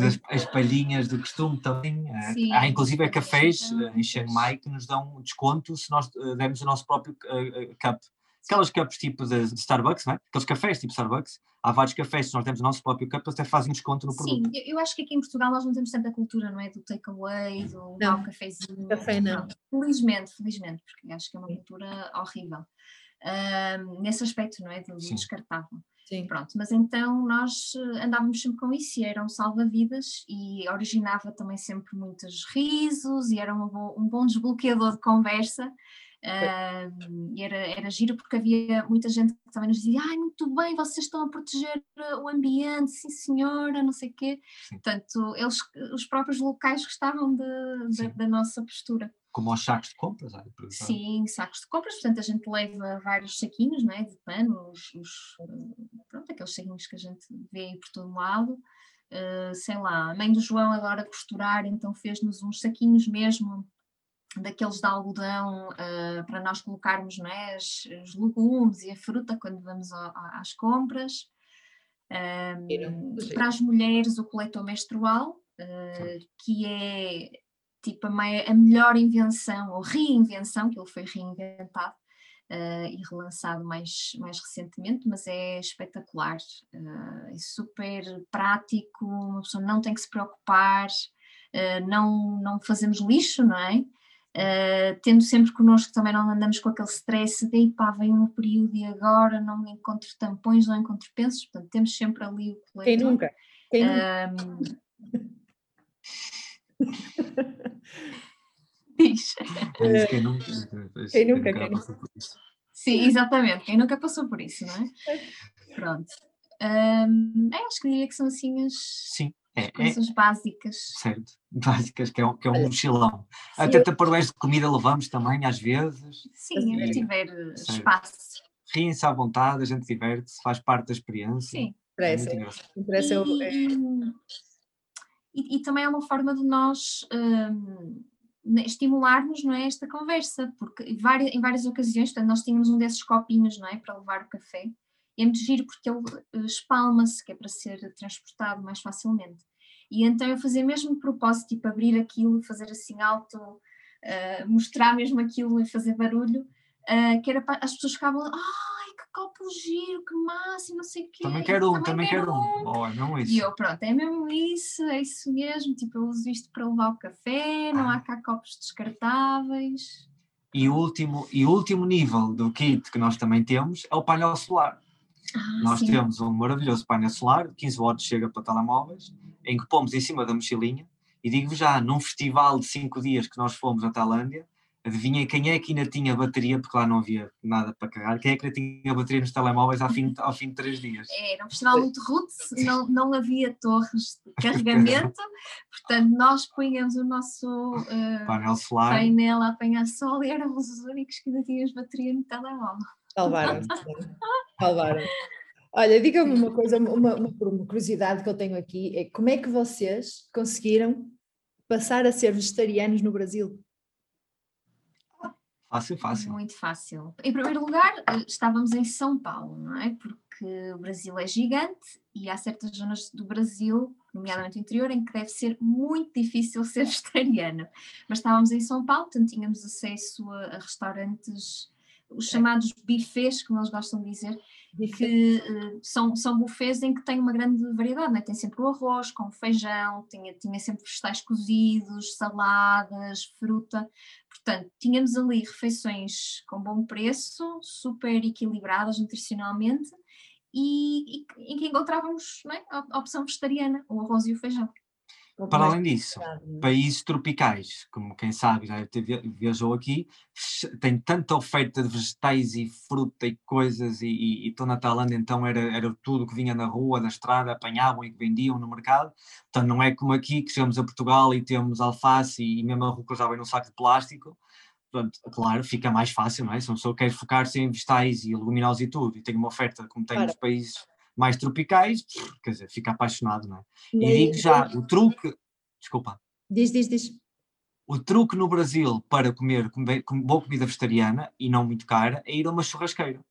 As, as, palhinhas do costume também. Eh, sim, Há inclusive é cafés eh, em Chiang Mai que nos dão desconto se nós uh, dermos o nosso próprio uh, cup aquelas cups tipo de, Starbucks, não é? aqueles cafés tipo Starbucks, há vários cafés, se nós temos o nosso próprio cup, até fazem desconto no produto. Sim, eu acho que aqui em Portugal nós não temos tanta cultura, não é? Do takeaway, do não. cafezinho. Café não. não. Felizmente, felizmente, porque acho que é uma cultura horrível. Um, nesse aspecto, não é? Do, do descartável. Sim. Pronto, mas então nós eh, andávamos sempre com isso e era um salva-vidas e originava também sempre muitos risos e era um bom, um bom desbloqueador de conversa Uh, e era, era giro porque havia muita gente que também nos dizia: ai, muito bem, vocês estão a proteger o ambiente, sim senhora, não sei o quê. Sim. Portanto, eles, os próprios locais gostavam de, de, da nossa postura. Como aos sacos de compras, Sim, sacos de compras, portanto a gente leva vários saquinhos né, de pano, os, os, pronto, aqueles saquinhos que a gente vê aí por todo lado. Uh, sei lá, a mãe do João agora costurar, então fez-nos uns saquinhos mesmo daqueles de algodão uh, para nós colocarmos não é, os, os, legumes e a fruta quando vamos a, a, às compras. Um, para as mulheres, o coletor menstrual, uh, que é tipo a, a, melhor invenção ou reinvenção, que ele foi reinventado uh, e relançado mais, mais recentemente, mas é espetacular, é super prático, uma pessoa não tem que se preocupar, não, não fazemos lixo, não é? Uh, tendo sempre connosco também não andamos com aquele stress de pá, vem um período e agora não encontro tampões, não encontro pensos, portanto temos sempre ali o coletor. Quem nunca? Quem nunca? Diz. Quem nunca? Quem nunca? Quem nunca? Sim, exatamente, quem nunca passou por isso, não é? Pronto. Um, é, acho que diria que são assim as. Sim é, coisas é, básicas. Certo, básicas, que é um, que é um mochilão. Até taparoeiros de comida levamos também, às vezes. Sim, se tiver eh, certo. espaço. Riem-se à vontade, a gente diverte-se, faz parte da experiência. Sim. Parece. É e, é... e, também é uma forma de nós um, estimularmos não é, esta conversa, porque em várias, em várias ocasiões, portanto, nós tínhamos um desses copinhos não é, para levar o café, e é muito giro porque ele eh, espalma-se, que é para ser transportado mais facilmente. E então eu fazia mesmo de propósito, tipo abrir aquilo, fazer assim alto, uh, mostrar mesmo aquilo e fazer barulho, uh, que era para as pessoas ficavam, que copo giro, que máximo, não sei o quê. Também quero um, também quero um. Oh, é mesmo isso. E eu, pronto, é mesmo isso, é isso mesmo, tipo eu uso isto para levar o café, não ah. há cá copos descartáveis. E o último, e último nível do kit que nós também temos é o painel solar. Ah, nós sim. temos um maravilhoso painel solar, 15 watts chega para telemóveis, em que pomos em cima da mochilinha, e digo já, num festival de 5 dias que nós fomos à Tailândia, adivinhem quem é que ainda tinha bateria, porque lá não havia nada para carregar, quem é que ainda tinha bateria nos telemóveis ao fim, ao fim de 3 dias? Era um festival muito roots, não, não havia torres de carregamento, portanto nós punhamos o nosso uh, painel solar painel a apanhar sol e éramos os únicos que ainda tínhamos bateria no telemóvel. Salvaram-se. Salvaram. Olha, diga-me uma coisa, uma, uma, uma, curiosidade que eu tenho aqui é como é que vocês conseguiram passar a ser vegetarianos no Brasil? Fácil, fácil. Muito fácil. Em primeiro lugar, eh, estávamos em São Paulo, não é? Porque o Brasil é gigante e há certas zonas do Brasil, nomeadamente o interior, em que deve ser muito difícil ser vegetariano. Mas estávamos em São Paulo, portanto tínhamos acesso a, a restaurantes os chamados bufês, como eles gostam de dizer, que uh, são, são bufês em que tem uma grande variedade, né? tem sempre o arroz com feijão, tinha, tinha sempre vegetais cozidos, saladas, fruta, portanto, tínhamos ali refeições com bom preço, super equilibradas nutricionalmente e, em que encontrávamos é? a opção vegetariana, o arroz e o feijão. Para além disso, países tropicais, como quem sabe já viajou aqui, tem tanta oferta de vegetais e fruta e coisas, e estou na Tailândia, então era, era tudo que vinha na rua, da estrada, apanhavam e que vendiam no mercado. Portanto, não é como aqui que chegamos a Portugal e temos alface e mesmo a rúcula já vem num saco de plástico. Portanto, claro, fica mais fácil, não é? Se uma pessoa quer focar-se em vegetais e leguminosas e tudo, e tem uma oferta como tem claro. nos países mais tropicais, quer dizer, fica apaixonado, não é? E, e digo já, o truque, desculpa. Diz, diz, diz. O truque no Brasil para comer boa comida vegetariana e não muito cara é ir a uma churrasqueira.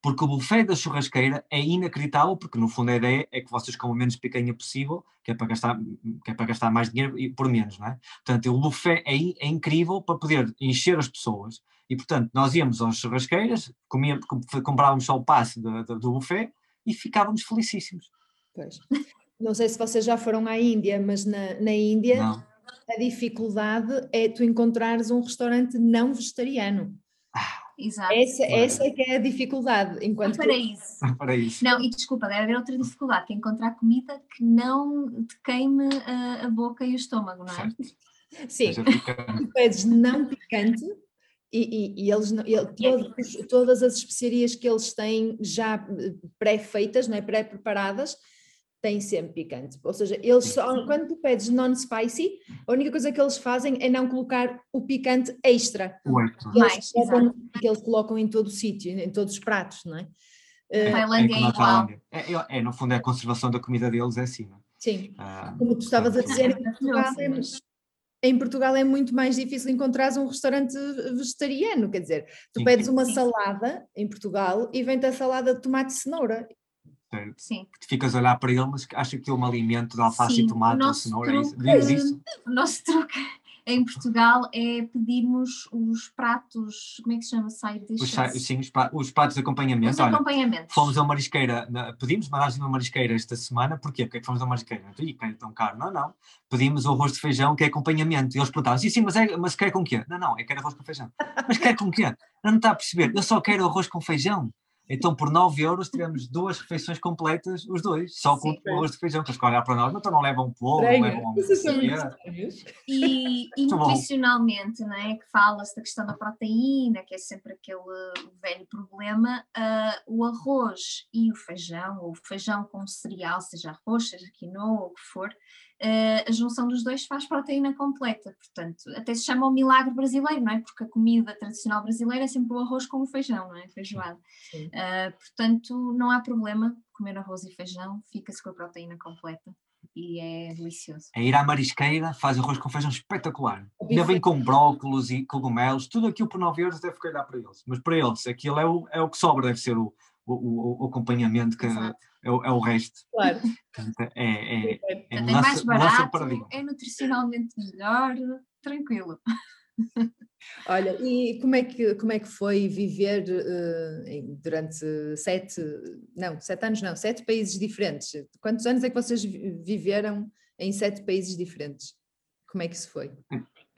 Porque o buffet da churrasqueira é inacreditável, porque no fundo a ideia é que vocês comam menos picanha possível, que é para gastar, que é para gastar mais dinheiro por menos, não é? Portanto, o buffet é, é incrível para poder encher as pessoas. E, portanto, nós íamos às churrasqueiras, comíamos, comprávamos só o passe do, do, do buffet e ficávamos felicíssimos. Pois. Não sei se vocês já foram à Índia, mas na, na Índia não. a dificuldade é tu encontrares um restaurante não vegetariano. Ah, Exato. Essa, essa é que é a dificuldade. Enquanto para, que... isso. para isso. Não, e desculpa, deve haver outra dificuldade, que é encontrar comida que não te queime a, a boca e o estômago, não é? Certo. Sim, tu pedes não picante, e, e, e, eles, e todos, todas as especiarias que eles têm já eh, pré-feitas, é? pré-preparadas, têm sempre picante. Ou seja, eles só, quando tu pedes non-spicy, a única coisa que eles fazem é não colocar o picante extra. Que eles, colocam, que eles colocam em todo o sítio, em todos os pratos, não é? é Tailândia é, é igual. É, é, no fundo, é a conservação da comida deles, é assim, não é? Sim. Ah, Como tu estavas a dizer, Portugal, é, em Portugal é muito mais difícil encontrar um restaurante vegetariano, quer dizer, tu sim, pedes sim, uma sim. salada em Portugal e vem-te a salada de tomate e cenoura. Sim. ficas a olhar para ele, mas acha que é um alimento de alface e tomate ou cenoura, é truque, é isso? O nosso truque em Portugal é pedirmos os pratos, como é que se chama? Side dishes? Os, sim, os, os pratos de acompanhamento. Os Olha, acompanhamentos. Fomos a uma marisqueira, pedimos mandaste uma marisqueira esta semana, porquê? Porque é que fomos a uma marisqueira? E que é tão caro? Não, não. Pedimos o arroz de feijão que é acompanhamento. E eles perguntavam, sim, sim, mas, é, mas quer com quê? Não, não, é quer arroz com feijão. Mas quer com quê? Não, não está a perceber, eu só quero arroz com feijão. Então, por 9 euros, tivemos duas refeições completas, os dois, só com o arroz de feijão, que eles olhar para nós, então não levam um polvo, não levam um. E, e nutricionalmente, não é? Que fala-se da questão da proteína, que é sempre aquele velho problema, uh, o arroz e o feijão, ou o feijão com cereal, seja arroz, seja quinoa, ou o que for, a junção dos dois faz proteína completa, portanto, até se chama o milagre brasileiro, não é? Porque a comida tradicional brasileira é sempre o arroz com o feijão, não é? Feijoada. Uh, portanto, não há problema comer arroz e feijão, fica-se com a proteína completa e é delicioso. É ir à marisqueira, faz arroz com feijão espetacular. Ainda vem com brócolos e cogumelos, tudo aquilo por 9 euros deve calhar para eles. Mas para eles, aquilo é o, é o que sobra, deve ser o, o, o acompanhamento que é o, é o resto. Claro. É, é, é, é, é mais barato, é nutricionalmente melhor, tranquilo. Olha, e como é que, como é que foi viver uh, durante sete, não, sete anos não, sete países diferentes? Quantos anos é que vocês viveram em sete países diferentes? Como é que isso foi?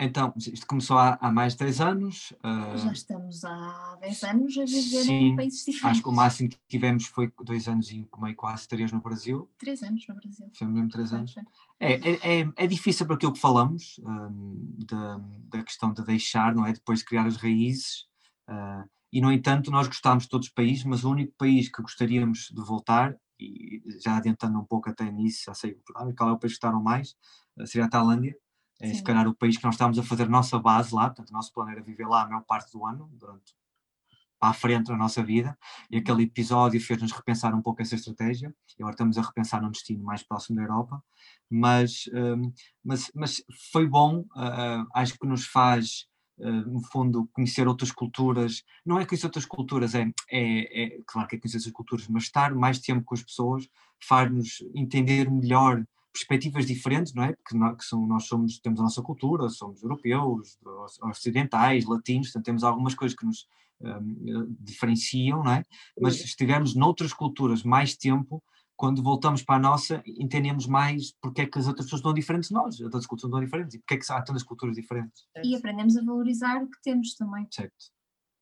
Então, isto começou há, há mais de 10 anos. Uh, Já estamos há 10 anos a viver sim, em países diferentes. Acho que o máximo que tivemos foi dois anos e meio, quase três no Brasil. Três anos no Brasil. Foi mesmo três anos. É, é, é, é difícil para aquilo que falamos, um, da, da questão de deixar, não é? Depois de criar as raízes. Uh, e, no entanto, nós gostámos de todos os países, mas o único país que gostaríamos de voltar, e já adiantando um pouco até nisso, já sei qual é o país que gostaram mais, seria a Tailândia é se calhar o país que nós estávamos a fazer nossa base lá, portanto o nosso plano era viver lá a maior parte do ano, durante para a frente da nossa vida, e uhum. aquele episódio fez-nos repensar um pouco essa estratégia, e agora estamos a repensar num destino mais próximo da Europa, mas, um, mas, mas foi bom, uh, acho que nos faz, uh, no fundo, conhecer outras culturas, não é conhecer outras culturas, é, é, é claro que é conhecer essas culturas, mas estar mais tempo com as pessoas faz-nos entender melhor perspectivas diferentes, não é? Que, nós, que são, nós somos, temos a nossa cultura, somos europeus, ocidentais, latinos, portanto temos algumas coisas que nos um, diferenciam, não é? Mas se estivermos noutras culturas mais tempo, quando voltamos para a nossa, entendemos mais porque é que as outras pessoas estão diferentes de nós, as outras culturas estão diferentes, e porque é que há tantas culturas diferentes. E aprendemos a valorizar o que temos também. Certo.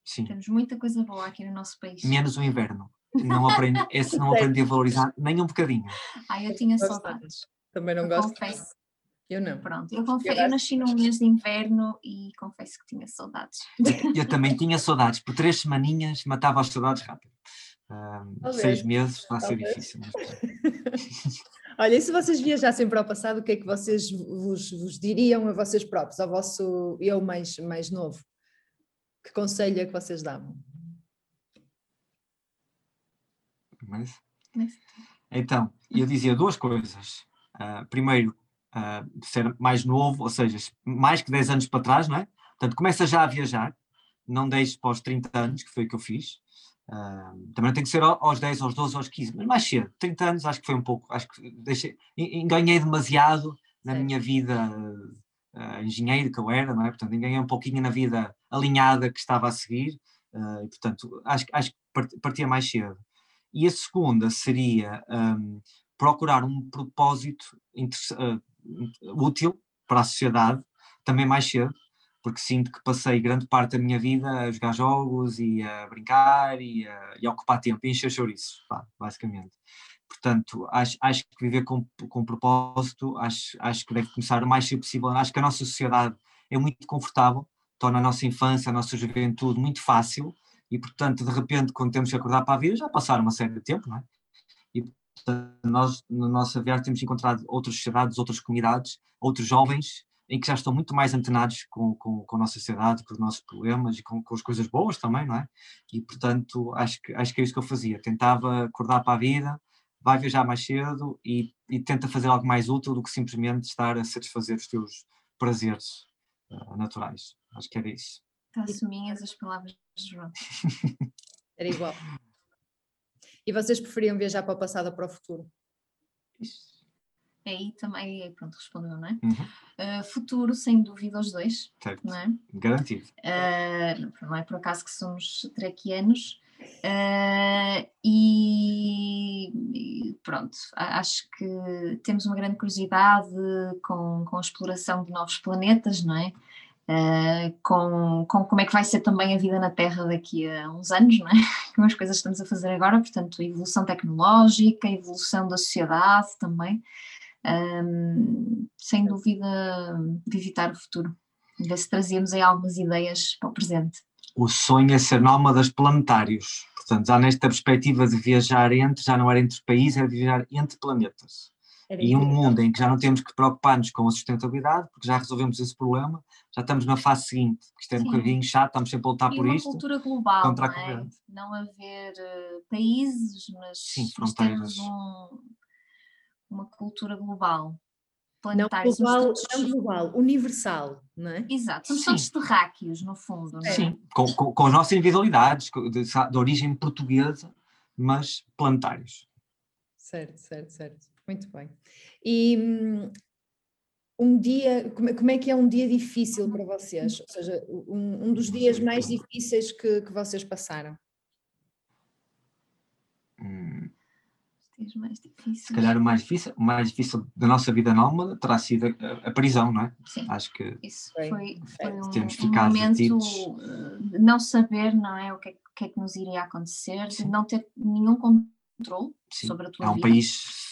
Sim. Temos muita coisa boa aqui no nosso país. Menos o inverno. não aprendi, esse não aprendi a valorizar nem um bocadinho. Ai, eu tinha saudades. Também não Eu gosto. confesso. Eu não. Pronto, eu, confe- Eu eu nasci num mês de inverno e confesso que tinha saudades. Eu também tinha saudades, por três semaninhas matava as saudades rápido. Ah, Talvez. seis meses vai ser difícil. mas- Olha, e se vocês viajassem para o passado, o que é que vocês vos, vos diriam a vocês próprios, ao vosso eu mais, mais novo? Que conselho é que vocês davam? mas- Mas- Então, eu dizia duas coisas. Ah, primeiro, de ser mais novo, ou seja, mais que 10 anos para trás, não é? Portanto, começa já a viajar, não deixes para os 30 anos, que foi o que eu fiz. Ah, também tem que ser ao- aos 10, aos 12, aos 15, mas mais cedo. 30 anos acho que foi um pouco, acho que deixei, en- enganhei demasiado na Certo. minha vida ah, engenheiro que eu era, não é? Portanto, enganhei um pouquinho na vida alinhada que estava a seguir, ah, e portanto, acho, que- acho que part- partia mais cedo. E a segunda seria hum, procurar um propósito ah, útil para a sociedade, também mais cedo, porque sinto que passei grande parte da minha vida a jogar jogos e a brincar e a, e a ocupar tempo e encher chouriços, basicamente. Portanto, acho, acho que viver com, com propósito, acho, acho que deve começar o mais cedo possível. Acho que a nossa sociedade é muito confortável, torna a nossa infância, a nossa juventude muito fácil e, portanto, de repente, quando temos que acordar para a vida, já passaram uma série de tempo, não é? Portanto, nós, na nossa viagem, temos encontrado outras sociedades, outras comunidades, outros jovens, em que já estão muito mais antenados com, com, com a nossa sociedade, com os nossos problemas e com, com as coisas boas também, não é? E, portanto, acho que, acho que é isso que eu fazia. Tentava acordar para a vida, vai viajar mais cedo e, e tenta fazer algo mais útil do que simplesmente estar a satisfazer os teus prazeres ah, naturais. Acho que era isso. Está-se minhas as palavras de João. Era igual. E vocês preferiam viajar para o passado ou para o futuro? Isso. Aí também, aí pronto, respondeu, não é? Uhum. Uh, futuro, sem dúvida, os dois, Certo. não é? Garantido. Uh, não- é por acaso que somos trequianos. Uh, e, e pronto, acho que temos uma grande curiosidade com, com a exploração de novos planetas, não é? Uh, com, com como é que vai ser também a vida na Terra daqui a uns anos, não é? Com as coisas que estamos a fazer agora, portanto, evolução tecnológica, evolução da sociedade também. Um, sem dúvida, visitar o futuro, ver se trazíamos aí algumas ideias para o presente. O sonho é ser nómadas planetários. Portanto, já nesta perspectiva de viajar entre, já não era entre países, era viajar entre planetas. Era E um mundo em que já não temos que preocupar-nos com a sustentabilidade, porque já resolvemos esse problema, já estamos na fase seguinte, que isto é um bocadinho chato, estamos sempre a lutar e por uma isto. cultura global, contra a não, é? não haver eh, países, mas, Sim, mas fronteiras. um- uma cultura global, Não planetária. somos global, todos- não global, universal, não é? Exato, somos Sim. todos terráqueos, no fundo. não é? Sim, com, com, com as nossas individualidades, de, de origem portuguesa, mas planetários. Certo, certo, certo. Muito bem. E hum, um dia, como é, é que é um dia difícil para vocês? Ou seja, um, um dos dias mais difíceis que, que vocês passaram? Hum, Os dias mais difíceis. se calhar o mais difícil, o mais difícil da nossa vida nómada terá sido a, a prisão, não é? Sim. Acho que Isso foi, foi certo. um, um momento detidos. eh, de não saber não é, o que é, o que é que nos iria acontecer, de Sim. não ter nenhum controle sim, sobre a tua é um vida. país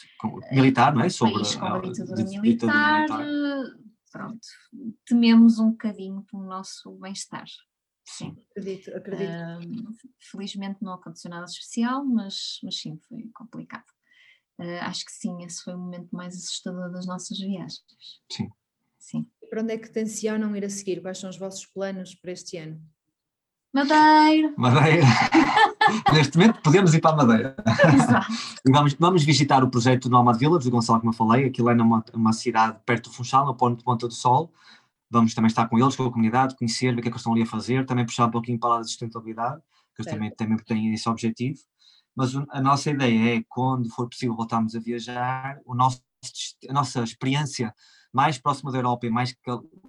militar, não é? Sobre país com a- ditadura di- militar, militar. pronto, tememos um bocadinho pelo nosso bem-estar. Sim. Acredito, acredito. Ahm, felizmente não aconteceu nada especial, mas, mas sim, foi complicado. Ah, acho que sim, esse foi o momento mais assustador das nossas viagens. Sim. Sim. E para onde é que tencionam ir a seguir? Quais são os vossos planos para este ano? Madeira! Madeira. Neste momento podemos ir para a Madeira. Exato. Vamos, vamos visitar o projeto Nomad Village, do Gonçalo, como eu falei. Aquilo é numa uma cidade perto do Funchal, no ponto de Ponta do Sol. Vamos também estar com eles, com a comunidade, conhecer, ver o que é que eles estão ali a fazer, também puxar um pouquinho para da sustentabilidade, que eles também, também têm esse objetivo. Mas a nossa ideia é, quando for possível voltarmos a viajar, o nosso, a nossa experiência mais próxima da Europa e mais,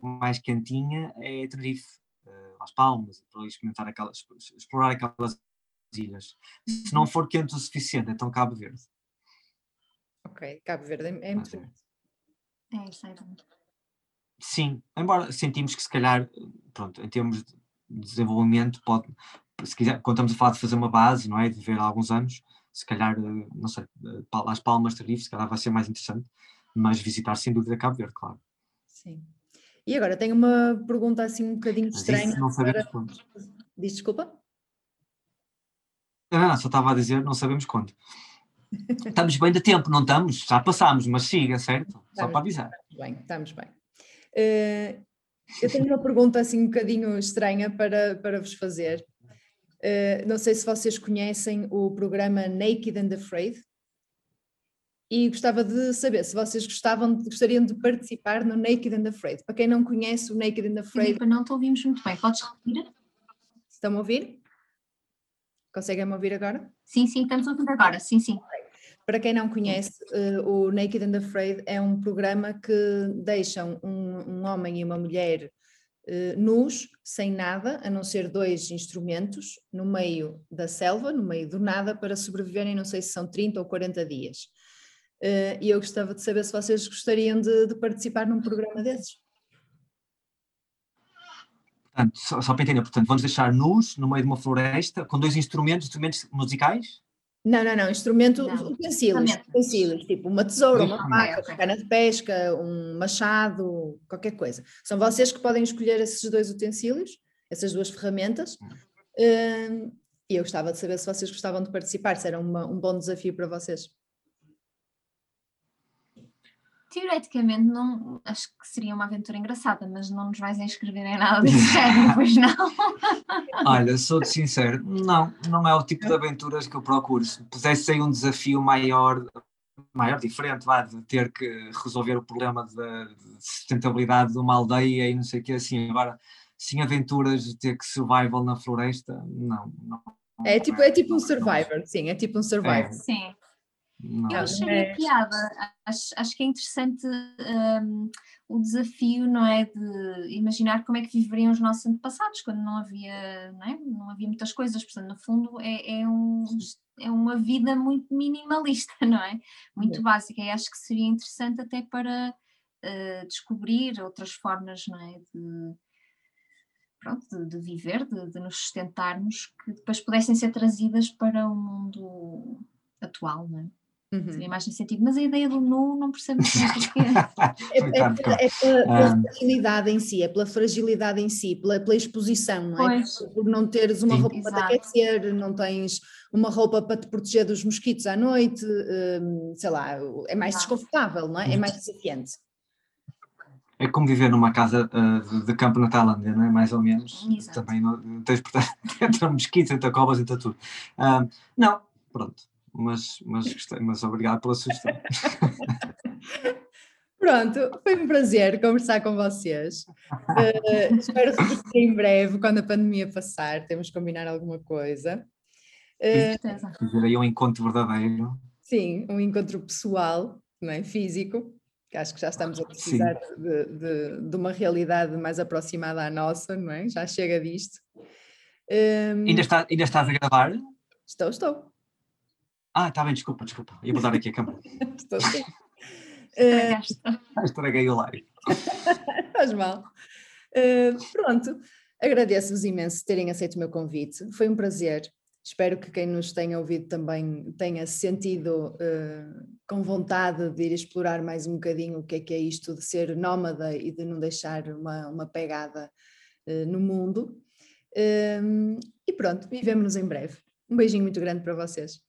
mais quentinha é Tenerife, Las Palmas, para experimentar aquelas, explorar aquelas ilhas. Se não for quente o suficiente, então Cabo Verde. Ok, Cabo Verde é, é muito é. É isso aí. Sim, embora sentimos que se calhar, pronto, em termos de desenvolvimento pode, se quiser, quando estamos a falar de fazer uma base, não é? De ver há alguns anos, se calhar, eh, não sei, eh, as Palmas de Riff, se calhar vai ser mais interessante, mas visitar sem dúvida Cabo Verde, claro. Sim. E agora tenho uma pergunta assim um bocadinho estranha. não sabemos para... quando. Diz desculpa? Não, não, só estava a dizer, não sabemos quando. estamos bem de tempo, não estamos? Já passámos, mas siga, certo? Estamos, só para avisar. Estamos bem, estamos bem. Uh, eu tenho uma pergunta assim um bocadinho estranha para, para vos fazer. Uh, não sei se vocês conhecem o programa Naked and Afraid e gostava de saber se vocês gostavam, gostariam de participar no Naked and Afraid. Para quem não conhece o Naked and Afraid. Filipe, não te ouvimos muito bem, podes repetir? Estão a ouvir? Conseguem-me ouvir agora? Sim, sim, estamos a ouvir agora, sim, sim. Para quem não conhece, uh, o Naked and Afraid é um programa que deixam um, um homem e uma mulher uh, nus, sem nada, a não ser dois instrumentos, no meio da selva, no meio do nada, para sobreviverem, não sei se são 30 ou 40 dias. Uh, e eu gostava de saber se vocês gostariam de, de participar num programa desses. Portanto, só, só, para entender, portanto, vamos deixar nus no meio de uma floresta com dois instrumentos, instrumentos musicais? Não, não, não, instrumento, não. utensílios, utensílios, tipo uma tesoura, uma faca, okay. cana de pesca, um machado, qualquer coisa. São vocês que podem escolher esses dois utensílios, essas duas ferramentas, uh, e eu gostava de saber se vocês gostavam de participar, se era uma, um bom desafio para vocês. Teoreticamente, não, acho que seria uma aventura engraçada, mas não nos vais inscrever em nada desse género, pois não? Olha, sou-te sincero, não, não é o tipo de aventuras que eu procuro. Se pudesse ser um desafio maior, maior, diferente, vá, de ter que resolver o problema de, sustentabilidade de uma aldeia e não sei o que assim. Agora, sim, aventuras de ter que survival na floresta, não. não é tipo, é tipo um survivor, sim, é tipo um survivor. É. Sim. Não. Eu achei é... piada, acho, acho que é interessante um, o desafio, não é? De imaginar como é que viveriam os nossos antepassados quando não havia, não, é? não havia muitas coisas, portanto, no fundo, é, é, um, é uma vida muito minimalista, não é? Muito é. básica, e acho que seria interessante até para uh, descobrir outras formas, não é? De, pronto, de, de viver, de, de nos sustentarmos, que depois pudessem ser trazidas para o mundo atual, não é? Uhum. Seria mais nesse sentido, mas a ideia do nu não percebo porquê. é, é, é, pela, pela ah. fragilidade em si, é pela fragilidade em si, pela, pela exposição, não é? Por não teres uma Sim. roupa Exato. para te aquecer, não tens uma roupa para te proteger dos mosquitos à noite, hum, sei lá, é mais Exato. desconfortável, não é? É mais desafiante. É como viver numa casa uh, de campo na Tailândia, não é? Mais ou menos. Exato. Também não, tens, portanto, entre mosquitos, entre cobras, entre tudo. Uh, não, pronto mas, mas, gostei, mas obrigado pela sugestão. Pronto, foi um prazer conversar com vocês. Uh, espero repetir em breve, quando a pandemia passar, temos que combinar alguma coisa. Uh, Fazer aí um encontro verdadeiro. Sim, um encontro pessoal, não é? físico, que acho que já estamos a precisar de, de, de, uma realidade mais aproximada à nossa, não é? Já chega disto. Um, ainda, está, ainda estás a gravar? Estou, estou. Ah, está bem, desculpa, desculpa. Ia mudar aqui a câmera. Estou sim. Uh... Estraguei o live. Faz mal. Uh, pronto, agradeço-vos imenso terem aceito o meu convite. Foi um prazer. Espero que quem nos tenha ouvido também tenha sentido uh, com vontade de ir explorar mais um bocadinho o que é que é isto de ser nómada e de não deixar uma, uma pegada uh, no mundo. e pronto, vivemos-nos em breve. Um beijinho muito grande para vocês.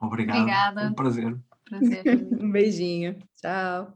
Obrigado. Obrigada. Um prazer. prazer. um beijinho. Tchau.